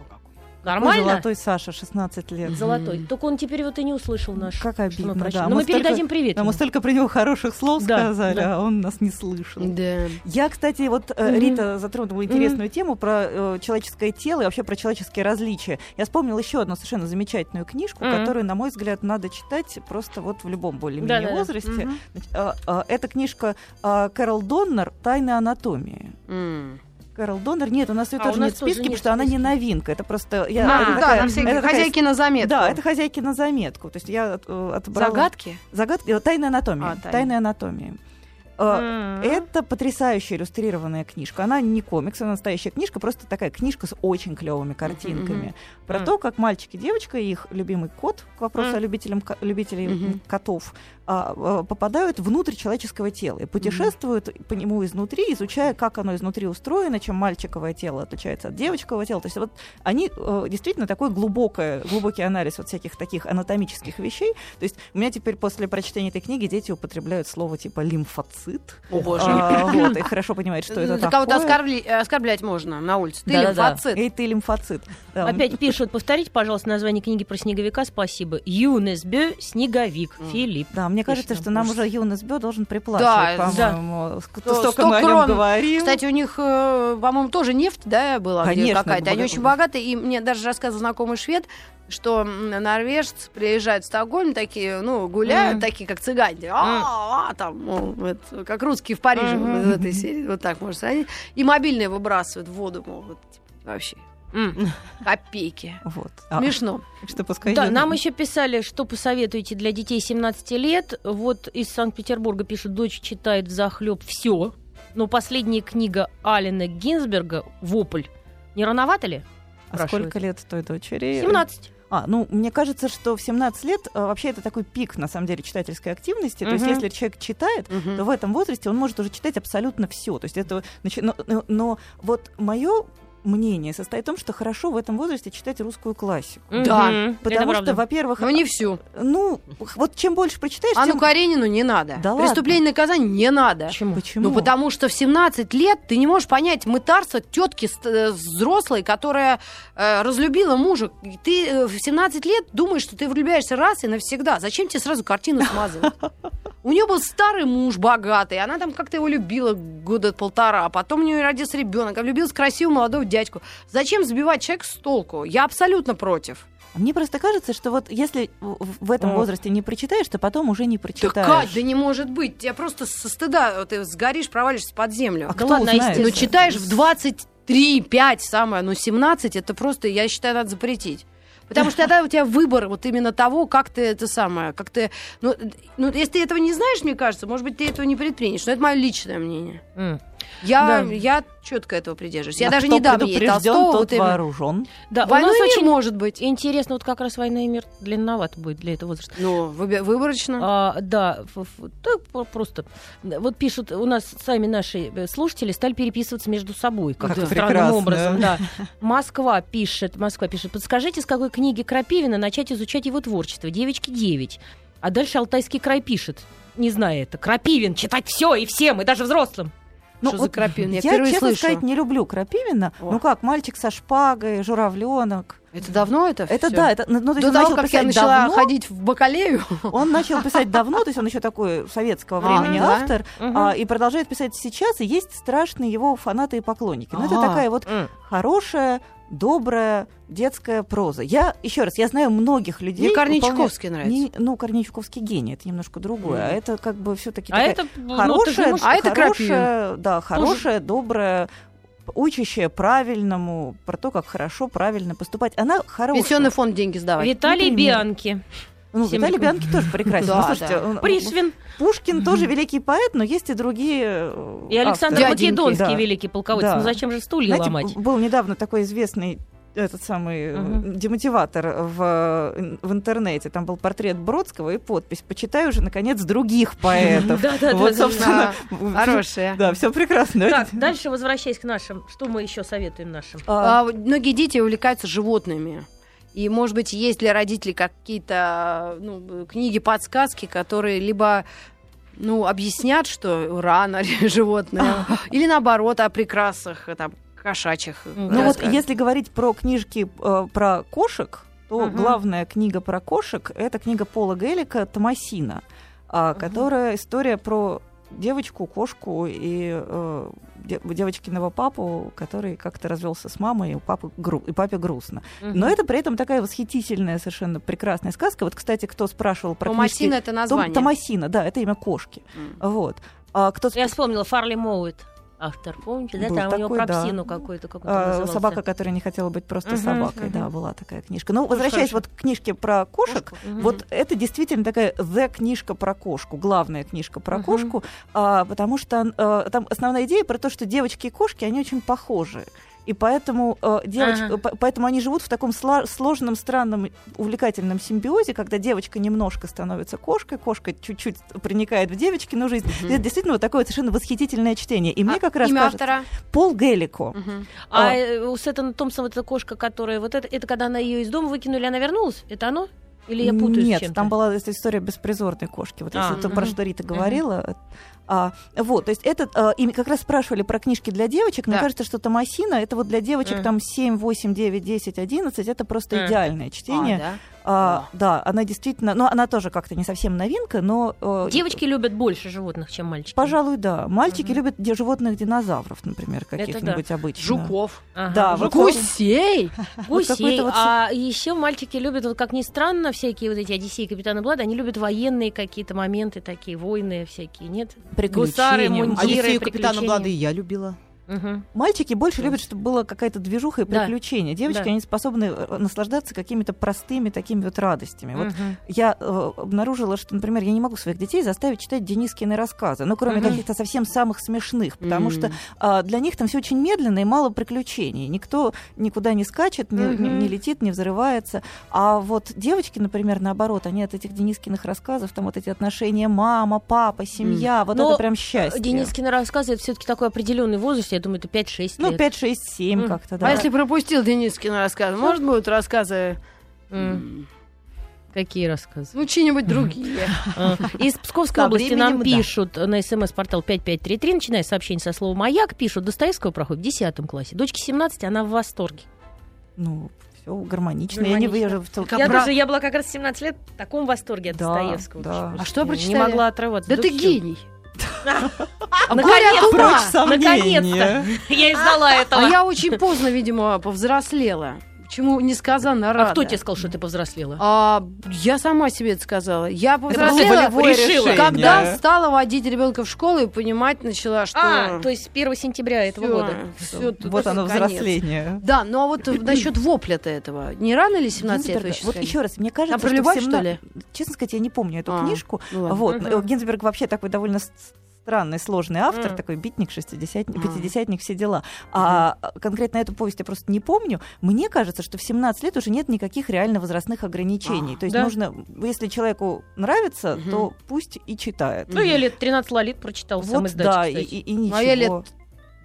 Нормально? Золотой Саша, 16 лет. Золотой. Только он теперь вот и не услышал наш. Как мы обидно, прочли. да. Но Мы мы столько- передадим привет. Да, мы столько про него хороших слов Да, сказали, да. а он нас не слышал. Да. Я, кстати, вот э, Мгм. Рита затронула интересную тему про э, человеческое тело и вообще про человеческие различия. Я вспомнила еще одну совершенно замечательную книжку, Мгм. которую, на мой взгляд, надо читать просто вот в любом более-менее Да-да-да. возрасте. Мгм. Значит, а, а, Это книжка а, Кэрол Доннер «Тайны анатомии». М. Кэрол Доннер, нет, у нас ее А, тоже нет в списке, потому что она не новинка. Это просто... Я, А, это да, такая- на всякий это хозяйки на заметку. Да, это хозяйки на заметку. То есть я э, отобрала... Загадки? Загадки, э, тайная анатомия. А, тайна. Тайная анатомия. М. Это потрясающая иллюстрированная книжка. Она не комикс, она настоящая книжка, просто такая книжка с очень клевыми картинками. Про то, как мальчик и девочка, и их любимый кот, к вопросу о любителям, любителей котов, а, а, попадают внутрь человеческого тела и путешествуют по нему изнутри, изучая, как оно изнутри устроено, чем мальчиковое тело отличается от девочкового тела. То есть вот они э, действительно такой глубокое, глубокий анализ вот всяких таких анатомических вещей. То есть у меня теперь после прочтения этой книги дети употребляют слово типа лимфоцит. О, боже. А, вот, и хорошо понимают, что это Да такое. Кого-то оскорбли- оскорблять можно на улице. Ты лимфоцит. Эй, ты лимфоцит. Да. Опять пишут, повторите, пожалуйста, название книги про снеговика. Спасибо. Юнесбе, снеговик, Филипп. Да, мне кажется, Пишет что нам уже Юнес Бё должен приплачивать, Да, по-моему. Сто- Столько сто мы о нем говорим. Кстати, у них, э, по-моему, тоже нефть, да, была какая-то. Они очень богатые. И мне даже рассказывал знакомый швед, что норвежцы приезжают в Стокгольм, такие, ну, гуляют, Мгм. такие, как цыгане. А, а, там, мол, вот, как русские в Париже, Мгм. вот в этой серии. Вот так можно сравнить. И мобильные выбрасывают в воду, мол, вот, типа, вообще. М. Копейки. Вот. А, Смешно. так что пускай Да, нам еще писали, что посоветуете для детей 17 лет. Вот из Санкт-Петербурга пишут, дочь читает в захлеб все. Но последняя книга Алина Гинзберга «Вопль». Не рановато ли? А сколько лет той дочери? 17. А, ну, мне кажется, что в 17 лет э, вообще это такой пик, на самом деле, читательской активности. То есть, если человек читает, Мгм. то в этом возрасте он может уже читать абсолютно все. То есть, это, но, но- но вот мое мнение состоит в том, что хорошо в этом возрасте читать русскую классику. Да, Потому что, во-первых, Но не всю. ну, вот чем больше прочитаешь, А ну тем... Каренину не надо. Да Преступление и наказание не надо. Почему? Почему? Ну, потому что в 17 лет ты не можешь понять мытарство тетки э, взрослой, которая э, разлюбила мужа. Ты э, в 17 лет думаешь, что ты влюбляешься раз и навсегда. Зачем тебе сразу картину смазывать? У нее был старый муж богатый, она там как-то его любила года полтора, а потом у нее родился ребенок, а влюбилась в красивого молодого дядьку. Зачем сбивать человека с толку? Я абсолютно против. Мне просто кажется, что вот если в этом возрасте не прочитаешь, то потом уже не Да, прочитаешь. Кать, да не может быть. Тебя просто со стыда ты сгоришь, провалишься под землю. А Да кто ладно, узнает? Ну, естественно. читаешь в 23, 5 самое, ну, 17, это просто, я считаю, надо запретить. Потому что тогда у тебя выбор вот именно того, как ты это самое, как ты... Ну, ну, если ты этого не знаешь, мне кажется, может быть, ты этого не предпримешь. Но это мое личное мнение. М. Я, Да. я четко этого придерживаюсь. Я А даже кто не дам ей Толстого. тот Вот именно. вооружен. Да, у Войну нас и мир очень может быть. интересно, вот как раз «Война и мир» длинновато будет для этого возраста. Ну, выборочно. А, да, да, просто. Вот пишут, у нас сами наши э, слушатели стали переписываться между собой, как Как странным прекрасно. образом. Да. Москва пишет, Москва пишет, подскажите, с какой книги Крапивина начать изучать его творчество? Девочки 9. А дальше Алтайский край пишет, не зная это, Крапивин, читать все и всем, и даже взрослым. Ну, Что за вот Крапивин? Я Я, впервые честно слышу. сказать, не люблю Крапивина. О. Ну как, мальчик со шпагой, журавленок. Это давно это Это всё? да, это, ну, то есть До он того, начал как я начала давно, ходить в Бакалею. Он начал писать давно, то есть он еще такой советского А, времени автор, а, и продолжает писать сейчас, и есть страшные его фанаты и поклонники. Но это А. такая вот хорошая, добрая детская проза. Я, еще раз, я знаю многих людей... Мне Корничковский нравится. Не- ну, Корничковский гений, это немножко другое. А Мгм. это как бы все-таки А это, ну, ты же хорошая, можешь- А это хорошая, да, хорошая, добрая, учащая правильному, про то, как хорошо, правильно поступать. Она хорошая. Пенсионный фонд деньги сдавать. Виталий например. Бианки. Ну, Всем Виталий. Бианки тоже прекрасен. Да, Ну, да. Пришвин Пушкин тоже великий поэт, но есть и другие э, и Александр авторы. Македонский, Да. великий полководец. Да. Ну зачем же стулья Знаете, ломать? был недавно такой известный этот самый Мгм. демотиватор в, в интернете. Там был портрет Бродского и подпись «Почитай уже, наконец, других поэтов». Да-да-да, Вот, да. собственно, Хорошая. да, все прекрасно. Так, дальше возвращаясь к нашим, что мы еще советуем нашим? А, А, многие дети увлекаются животными. И, может быть, есть для родителей какие-то ну, книги, подсказки, которые либо ну, объяснят, что рано животное, или наоборот, о прекрасах там, кошачьих. Ну, вот если говорить про книжки э, про кошек, то Мгм. главная книга про кошек это книга Пола Геллика Томасина, а, которая история про девочку, кошку и э, де- девочкиного папу, который как-то развелся с мамой, и, у папы гру- и папе грустно. Но это при этом такая восхитительная, совершенно прекрасная сказка. Вот, кстати, кто спрашивал про Томасина книжки... это Том- название. Томасина, да, это имя кошки. М. Вот. А кто Я вспомнила Фарли Моуит, автор, помните, да? Был Там у него такой, про да. псину какую-то, как он А, собака, которая не хотела быть просто Мгм, собакой, да, мгм. была такая книжка. Ну, Тоже возвращаясь хорошо. вот к книжке про кошек, Мгм. вот это действительно такая the книжка про кошку, главная книжка про Мгм. кошку, а, потому что а, там основная идея про то, что девочки и кошки, они очень похожи. И поэтому, э, девоч- Ага. по- поэтому они живут в таком сложном, странном, увлекательном симбиозе, когда девочка немножко становится кошкой, кошка чуть-чуть проникает в девочкину жизнь. И Это действительно вот такое совершенно восхитительное чтение. И мне А как раз имя кажется, автора? Пол Геллико. Мгм. А А. э, у Сеттона Томпсона вот эта кошка, которая... Вот это, это когда она ее из дома выкинули, она вернулась? Это оно? Или я путаю Нет, с чем-то? там была эта история беспризорной кошки. Вот А, если то, про что Рита говорила. А, вот, то есть это, а, и как раз спрашивали про книжки для девочек. Мне Да. кажется, что Томасина, это вот для девочек Мгм. там 7, 8, 9, 10, 11, это просто Мгм. идеальное А, чтение. да? А, да, она действительно, ну, она тоже как-то не совсем новинка, но... э, Девочки любят больше животных, чем мальчики. Пожалуй, да. Мальчики Мгм. любят животных динозавров, например, да. каких-нибудь обычных. Жуков. Ага. Да, вот Гусей. Вот Гусей. какой-то вот А еще мальчики любят, вот как ни странно, всякие вот эти Одиссеи и Капитаны Блада, они любят военные какие-то моменты такие, войны всякие, нет? Приключения. Гусары, мундиры, Одиссею капитана. Блада и я любила. Мгм. Мальчики больше любят, чтобы была какая-то движуха и Да. приключения. Девочки, Да. они способны э, наслаждаться какими-то простыми такими вот радостями. Вот Мгм. я э, обнаружила, что, например, я не могу своих детей заставить читать Денискины рассказы, ну, кроме Мгм. каких-то совсем самых смешных, потому Мгм. что а, для них там все очень медленно и мало приключений. Никто никуда не скачет, не, не- Мгм. не летит, не взрывается. А вот девочки, например, наоборот, они от этих Денискиных рассказов, там вот эти отношения мама, папа, семья, вот Но это прям счастье. Денискины рассказы это все-таки такой определенный возраст, я думаю, это 5-6 Ну, лет. 5, 6, 7 М. как-то, да. А если пропустил Денискин рассказ, может, будут рассказы, М. Какие рассказы? ну, чьи-нибудь другие? А, Из Псковской области нам пишут на смс-портал 5533, начиная сообщение со слова «Маяк», пишут, Достоевского проходит в 10 классе. Дочке 17, она в восторге. Ну, все гармонично. Я не Я бра- тоже, я была как раз в 17 лет в таком восторге от Да, Достоевского. да. А что прочитали? Не могла отрываться. Да ты гений. А сомнения. Наконец-то! Я издала этого. А я очень поздно, видимо, повзрослела. Чему несказанно рада. А кто тебе сказал, что ты повзрослела? А, я сама себе это сказала. Я повзрослела, решила. когда стала водить ребенка в школу и понимать начала, что... А, то есть 1 сентября этого всё, года. всё, тут Вот оно, конец. взросление. Да, но а вот насчет вопля-то этого. Не рано ли 17 лет Вот еще раз, мне кажется, А про что любовь, 17 что ли? Честно сказать, я не помню эту А, книжку. ну. Вот. Э, Гинзберг вообще такой довольно странный, сложный автор, Мгм. такой битник, шестидесятник, пятидесятник, все дела. А конкретно эту повесть я просто не помню. Мне кажется, что в 17 лет уже нет никаких реально возрастных ограничений. А, То есть да. нужно, если человеку нравится, Мгм. то пусть и читает. Ну, я лет 13 лолит прочитала сам Вот, издаче, да, и, и- и ничего. А я лет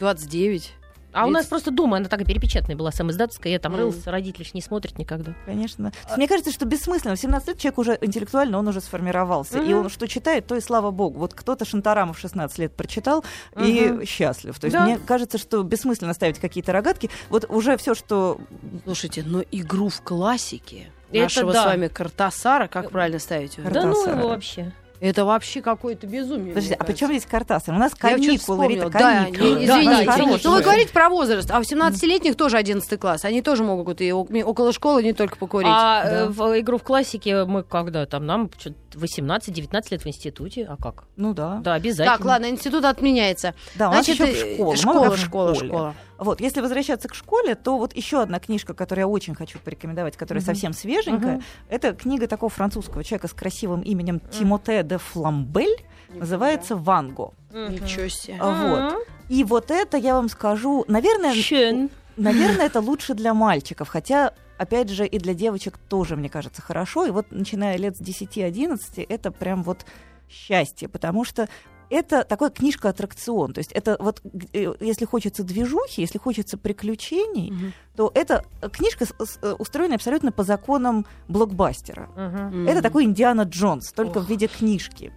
29. А у Ведь- нас просто дома она такая перепечатанная была, сам издательская, я там Мгм. рылась, родители ж не смотрят никогда. Конечно. Есть мне кажется, что бессмысленно. В 17 лет человек уже интеллектуально, он уже сформировался. И Мгм. он что читает, то и слава богу. Вот кто-то Шантарамов в 16 лет прочитал и Мгм. счастлив. То есть Да. мне кажется, что бессмысленно ставить какие-то рогатки. Вот уже все, что... Слушайте, но игру в классике Это нашего да. с вами Картасара, как правильно ставить его? Да ну Картасара. его вообще. Это вообще какое-то безумие. Подожди, а причем здесь Картасар? У нас каникулы, Рита. Да, каникулы. не- Да, извините. да, ну, вы говорите про возраст, а у 17-летних тоже 11 класс. Они тоже могут и около школы не только покурить. А да. э, в игру в классике мы когда там, нам 18-19 лет в институте, а как? Ну да. Да, обязательно. Так, ладно, институт отменяется. Да, у нас Значит, еще э, в школу. Мы Школа, школа, школе. школа. Вот, если возвращаться к школе, то вот еще одна книжка, которую я очень хочу порекомендовать, которая Мгм. совсем свеженькая, Мгм. это книга такого французского человека с красивым именем Тимоте де Фламбель, называется «Ванго». Мгм. Ничего себе. А, вот. И вот это, я вам скажу, наверное, Schön. наверное, это лучше для мальчиков, хотя, опять же, и для девочек тоже, мне кажется, хорошо. И вот начиная лет с 10-11, это прям вот счастье, потому что это такой книжка-аттракцион. То есть это вот, э, если хочется движухи, если хочется приключений, Мгм. то это книжка э, устроена абсолютно по законам блокбастера. Мгм. Это такой Индиана Джонс, только Ох. в виде книжки.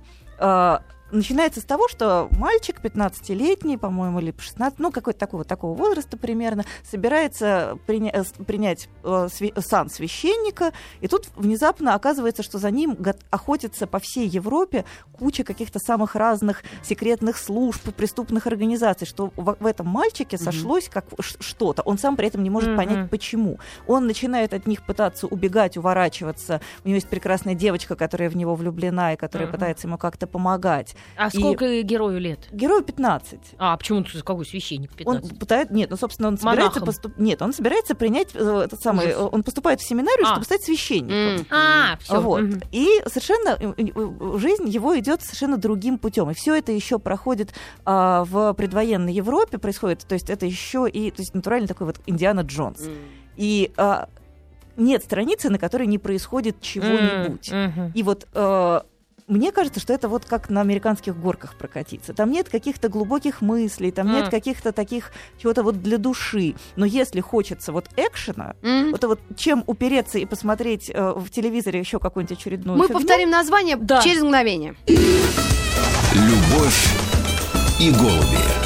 Начинается с того, что мальчик 15-летний, по-моему, или 16, ну, какой-то такого, такого возраста примерно, собирается приня- э, принять э, све- сан священника, и тут внезапно оказывается, что за ним охотится по всей Европе куча каких-то самых разных секретных служб, преступных организаций, что в, в этом мальчике сошлось как ш- что-то. Он сам при этом не может Мгм. понять, почему. Он начинает от них пытаться убегать, уворачиваться. У него есть прекрасная девочка, которая в него влюблена и которая Мгм. пытается ему как-то помогать. А И- сколько герою лет? Герою 15. А, почему тут какой священник Он 15? пытается, нет, ну, собственно, он собирается Монахом. поступ... Нет, он собирается принять э, этот самый, Ужас. он поступает в семинарию, А. чтобы стать священником. М. А, все. Вот. И совершенно э, э, жизнь его идет совершенно другим путем. И все это еще проходит а, в предвоенной Европе, происходит. То есть это еще и то есть натурально такой вот Индиана Джонс. М. И а, нет страницы, на которой не происходит чего-нибудь. И вот э, мне кажется, что это вот как на американских горках прокатиться. Там нет каких-то глубоких мыслей, там нет М. каких-то таких чего-то вот для души. Но если хочется вот экшена, М. вот, вот чем упереться и посмотреть э, в телевизоре еще какую-нибудь очередную Мы фигню, повторим название Да. через мгновение. Любовь и голуби.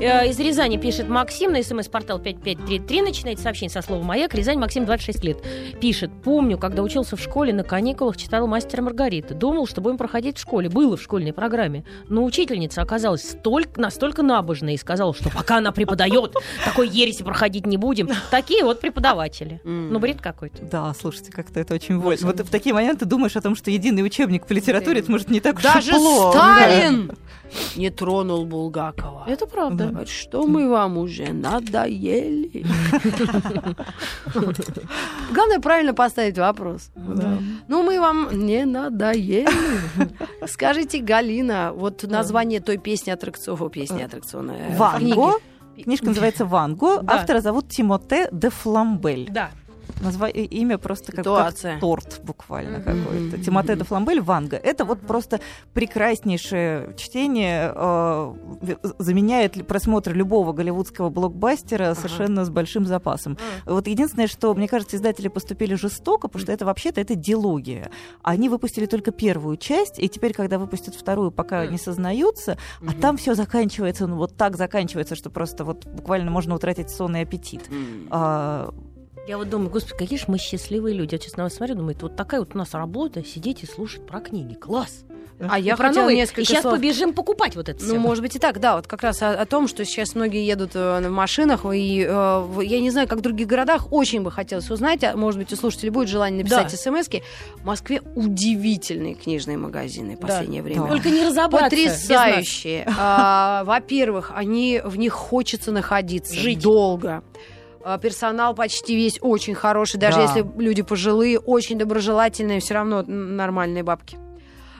Э, Из Рязани пишет Максим на смс-портал 5533. Начинайте сообщение со слова «Маяк». Рязань, Максим, 26 лет. Пишет. Помню, когда учился в школе, на каникулах читал «Мастера Маргарита». Думал, что будем проходить в школе. Было в школьной программе. Но учительница оказалась столько, настолько набожной и сказала, что пока она преподает, такой ереси проходить не будем. Такие вот преподаватели. Ну, бред какой-то. Да, слушайте, как-то это очень вольно. Вот в такие моменты думаешь о том, что единый учебник по литературе, это может не так уж и Даже плохо. Сталин не тронул Булгакова. Это правда. Говорит, Что мы вам уже надоели? Главное правильно поставить вопрос. Ну, мы вам не надоели. Скажите, Галина, вот название той песни аттракциона, песни аттракциона. э, книги. Ванго. Книжка называется «Ванго». Да. Автора зовут Тимоте де Фламбель. Да. Назва... Имя просто как, Ситуация. как торт буквально Мгм. какой-то. Тимоте де Фламбель «Ванго». Это вот просто прекраснейшее чтение. э, заменяет просмотр любого голливудского блокбастера совершенно с большим запасом. Вот единственное, что, мне кажется, издатели поступили жестоко, потому что это вообще-то это дилогия. Они выпустили только первую часть, и теперь, когда выпустят вторую, пока не сознаются, а там все заканчивается, ну вот так заканчивается, что просто вот буквально можно утратить сон и аппетит. А, Я вот думаю, господи, какие же мы счастливые люди. Я честно вас смотрю, думаю, вот такая вот у нас работа, сидеть и слушать про книги. Класс. А я Про хотела новые. несколько И сейчас слов. побежим покупать вот это Ну, всё. может быть и так, да. Вот как раз о, о том, что сейчас многие едут э, в машинах, и э, я не знаю, как в других городах, очень бы хотелось узнать, а может быть, у слушателей будет желание написать Да. смс -ки. В Москве удивительные книжные магазины в Да. последнее время. Только не разобраться. Потрясающие. А, Во-первых, они в них хочется находиться Жить. долго. А, Персонал почти весь очень хороший, даже Да. если люди пожилые, очень доброжелательные, все равно нормальные бабки.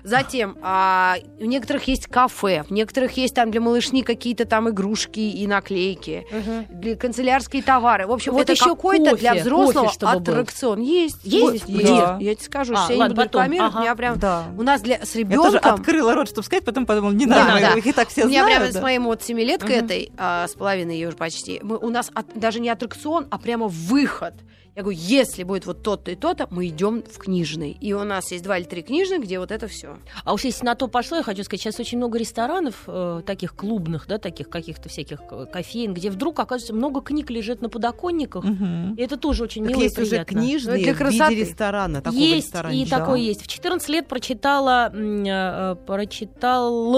Затем, а, у некоторых есть кафе, в некоторых есть там для малышни какие-то там игрушки и наклейки, Мгм. для канцелярские товары. В общем, Вот это ещё какой-то для взрослого кофе, чтобы был. аттракцион. Есть, Есть? есть. Где? Я тебе скажу, А, сейчас я не ладно, буду потом. рекламировать, Ага. меня прям... да. У нас для, с Я тоже ребенком... открыла рот, чтобы сказать, потом подумала, не Да, надо, да. их и так все У меня знают. прямо да. с моей вот семилеткой Мгм. этой, а, с половиной ее уже почти, мы, у нас от- даже не аттракцион, а прямо выход. Я говорю, если будет вот то-то и то-то, мы идем в книжный. И у нас есть два или три книжных, где вот это все. А уж если на то пошло, я хочу сказать, сейчас очень много ресторанов, э, таких клубных, да, таких каких-то всяких э, кофеин, где вдруг, оказывается, много книг лежит на подоконниках. Мгм. И это тоже очень Так мило есть и уже приятно. книжные Ну, для в красоты. виде ресторана. Такого есть, и такое есть. В 14 лет прочитала, э, э, прочитал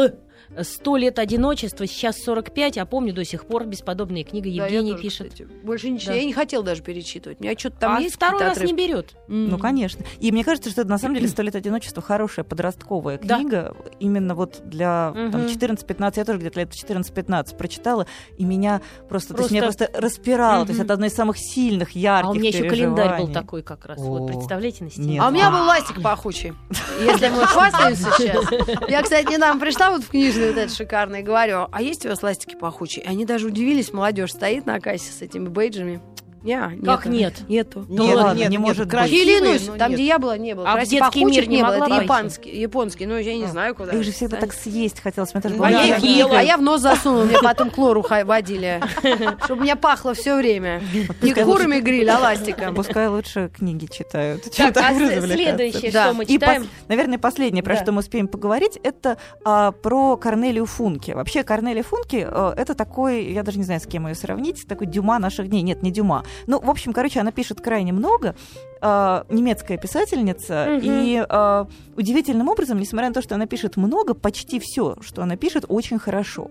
«Сто лет одиночества», сейчас 45, а помню до сих пор бесподобные книги Да, я Евгений тоже, пишет. кстати. Больше ничего. Да. Я не хотела даже перечитывать. У меня что-то там а есть. второй раз не берет. М. Ну, конечно. И мне кажется, что это на самом деле «Сто лет одиночества» хорошая подростковая Да. книга. Именно вот для там, Мгм. 14-15, я тоже где-то лет 14-15 прочитала, и меня просто, то есть меня Просто- просто распирало. То есть это одно из самых сильных, ярких А у меня еще календарь был такой как раз. О, Вот, представляете, на стене. нет. А у меня был ластик пахучий. Если мы хвастаемся сейчас. Я, кстати, недавно пришла вот в книжный вот этот шикарный и говорю, а есть у вас ластики пахучие? И они даже удивились, молодежь стоит на кассе с этими бейджами. Не, Как нет? Нету. Ну Нет, ладно, нет, не нет, может быть. красивые, Клянусь, но там, нет. где я была, не было. А в Красивых детский мир не не было. Это японский. Японский. Ну, я не знаю, куда. Их же всегда так съесть хотелось. Мне тоже А было я, их ела, а я в нос засунула, мне потом к лору ха- водили, чтобы меня пахло все время. Не курами гриль, а ластиком. Пускай лучше книги читают. Так, а следующее, что мы читаем? наверное, последнее, про что мы успеем поговорить, это а, про Корнелию Функе. Вообще, Корнелия Функе э, это такой, я даже не знаю, с кем ее сравнить, такой Дюма наших дней. Нет, не Дюма. Ну, в общем, короче, она пишет крайне много. а, немецкая писательница. Мгм. И а, удивительным образом, несмотря на то, что она пишет много, почти все, что она пишет, очень хорошо.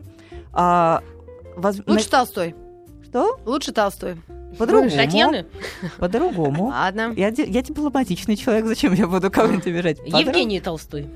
А, воз- Лучше Толстой. на- Что? Лучше Толстой. По-другому. Татьяны? По-другому. Ладно. Я, я дипломатичный человек, зачем я буду кого-нибудь обижать? Евгений Толстой.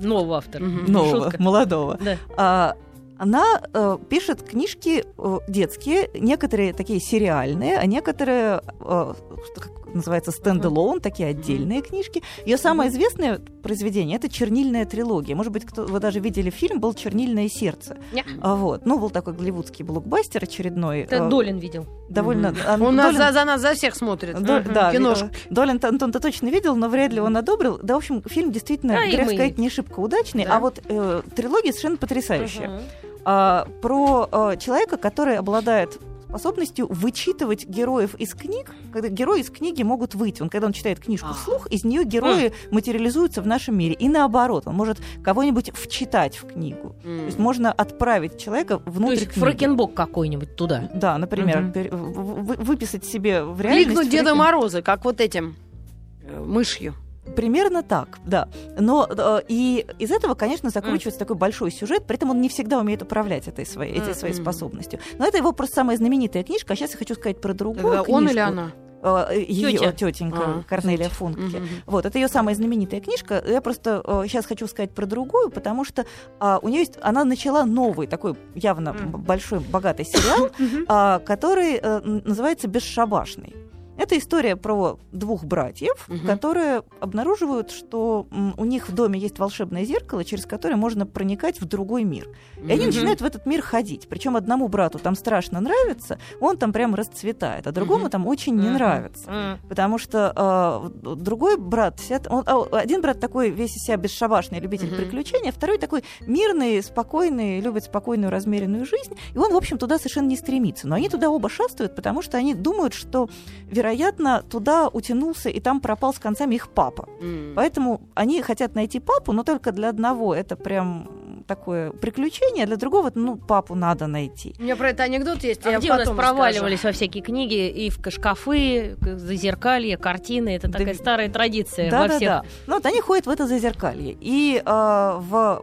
Новый автор. Мгм. нового, Шутка. молодого. Да. А, она э, пишет книжки э, детские, некоторые такие сериальные, а некоторые, э, что как называется, стендалон, такие отдельные книжки. Ее самое известное произведение это чернильная трилогия. Может быть, кто, вы даже видели фильм, был Чернильное сердце. Не. А, вот. Ну, был такой голливудский блокбастер очередной. Это э, Долин видел. довольно. а, Он нас Долин- за, за нас за всех смотрит. До- Мгм. да, Киношка. э, Долин Антон-то точно видел, но вряд ли он одобрил. Да, в общем, фильм действительно, Да, и грех сказать, не шибко удачный, Да. а вот э, трилогия совершенно потрясающая. Мгм. А, про э, человека, который обладает способностью вычитывать героев из книг, когда герои из книги могут выйти. Он, когда он читает книжку А. вслух, из нее герои материализуются в нашем мире. И наоборот, он может кого-нибудь вчитать в книгу. То М. есть можно отправить человека То внутрь есть книги. Фрекенбок какой-нибудь туда. Да, например, в- выписать себе в реальность... Кликнуть Деда Мороза, как вот этим э, мышью. Примерно так, да. Но э, и из этого, конечно, закручивается такой большой сюжет, при этом он не всегда умеет управлять этой своей, этой своей Мгм. способностью. Но это его просто самая знаменитая книжка. А сейчас я хочу сказать про другую Тогда книжку. он или она? ее Тётя. тетенька А, Корнелия Функе. Мгм. Вот, это ее самая знаменитая книжка. Я просто сейчас хочу сказать про другую, потому что а, у нее есть, она начала новый такой явно б- большой богатый сериал, а, который э, н- называется «Бесшабашный». Это история про двух братьев, Мгм. которые обнаруживают, что у них в доме есть волшебное зеркало, через которое можно проникать в другой мир. И они Мгм. начинают в этот мир ходить. Причем одному брату там страшно нравится, он там прям расцветает, а другому Мгм. там очень не нравится. Потому что э, другой брат, он- а, один брат такой весь из себя бесшабашный любитель приключений, а второй такой мирный, спокойный, любит спокойную, размеренную жизнь. И он, в общем, туда совершенно не стремится. Но они туда оба шастают, потому что они думают, что, вероятно, туда утянулся и там пропал с концами их папа. М. Поэтому они хотят найти папу, но только для одного это прям такое приключение, а для другого, ну, папу надо найти. У меня про это анекдот есть, А я где у нас проваливались во всякие книги и в шкафы, зазеркалье, картины? Это Да такая старая традиция Да, во да, всех. да. Ну, вот они ходят в это зазеркалье. И а, в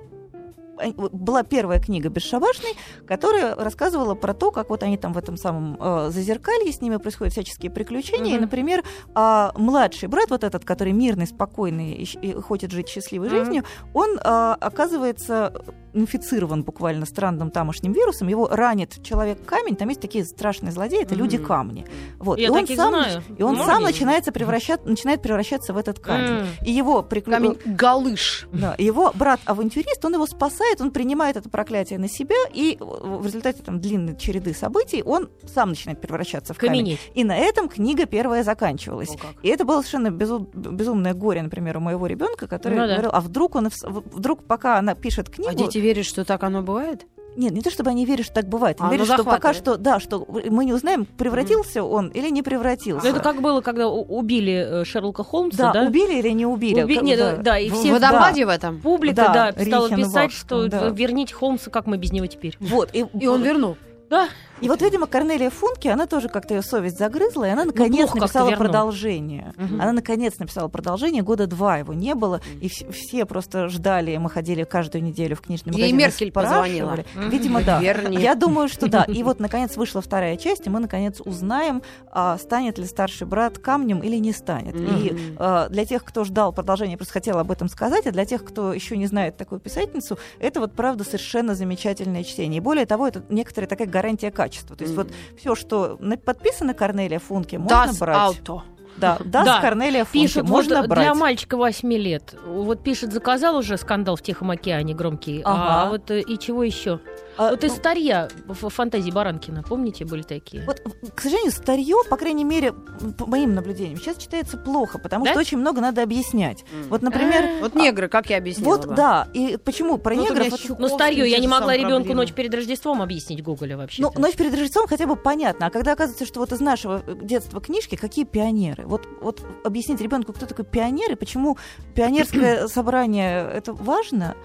была первая книга «Бесшабашный», которая рассказывала про то, как вот они там в этом самом э, зазеркалье, с ними происходят всяческие приключения. И, Мгм. например, а, младший брат, вот этот, который мирный, спокойный и, и хочет жить счастливой Мгм. жизнью, он а, оказывается инфицирован буквально странным тамошним вирусом. Его ранит человек-камень. Там есть такие страшные злодеи, это Мгм. люди-камни. Вот. Я и он сам, знаю. и он Много сам есть. начинается превращать, начинает превращаться в этот камень. М. И его приклю- Камень Галыш. да, его брат-авантюрист, он его спасает, он принимает это проклятие на себя, и в результате там, длинной череды событий он сам начинает превращаться в камень. Каменеть. И на этом книга первая заканчивалась. О, как. И это было совершенно безу- безумное горе, например, у моего ребенка, который Ну да. говорил, а вдруг он вдруг, пока она пишет книгу, А дети верят, что так оно бывает? нет, не то чтобы они верят, что так бывает, они А, верят, ну, что пока что, да, что мы не узнаем, превратился он или не превратился. Ну, это как было, когда убили э, Шерлока Холмса, да, да? убили или не убили? Уби- нет, да. да, и В все водопаде в этом? публика, Да, да, стала писать, что да. верните Холмса, как мы без него теперь. Вот, и, И он вернул. Да, И вот, видимо, Корнелия Функе, она тоже как-то ее совесть загрызла, и она наконец Ну, плохо как-то написала продолжение. Мгм. Она наконец написала продолжение, года два его не было, и вс- все просто ждали, мы ходили каждую неделю в книжный Ей магазин. и Меркель позвонила. Видимо, да. Верни. Я думаю, что да. И вот, наконец, вышла вторая часть, и мы, наконец, узнаем, а, станет ли старший брат камнем или не станет. И Мгм. а, для тех, кто ждал продолжения, я просто хотела об этом сказать, а для тех, кто еще не знает такую писательницу, это вот, правда, совершенно замечательное чтение. И более того, это некоторая такая гарантия качества. То есть вот все, что подписано Корнелия Функе, можно Das брать. Auto. Да, да, Да. Корнелия Функе, пишут, можно вот брать. для мальчика 8 лет. Вот пишет, заказал уже скандал в Тихом океане громкий. А Ага. вот э, и чего еще? А, Вот из ну, старья в фантазии Баранкина, помните, были такие? Вот, к сожалению, старье, по крайней мере, по моим наблюдениям, сейчас читается плохо, потому Да? что очень много надо объяснять. Вот, например, Вот негры, как я объяснила. вот бы. да, и почему про Вот у негров... вот-. Ну, старье, я не могла ребенку проблемы. ночь перед Рождеством объяснить Гоголя вообще. Ну, ночь перед Рождеством хотя бы понятно. А когда оказывается, что вот из нашего э, детства книжки, какие пионеры? Вот, вот объяснить ребенку, кто такой пионер и почему пионерское собрание это важно.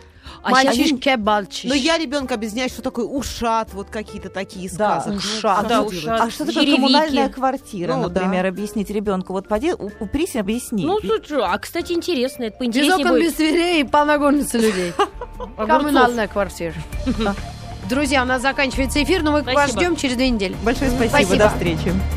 А Мальчишки, бальчиш. Но я ребенка объясняю, что такое ушат, вот какие-то такие Да, сказок. Ну, ушат. а Да, что ушат. А что такое Черевики. коммунальная квартира, Ну, например, да. объяснить ребенку? Вот поди, у- упрись объясни. Ну, слушай, а, кстати, интересно, это Без поинтереснее окон, будет. без дверей и полна горница людей. Коммунальная квартира. Друзья, у нас заканчивается эфир, но мы вас ждем через две недели. Большое спасибо, Спасибо. до встречи.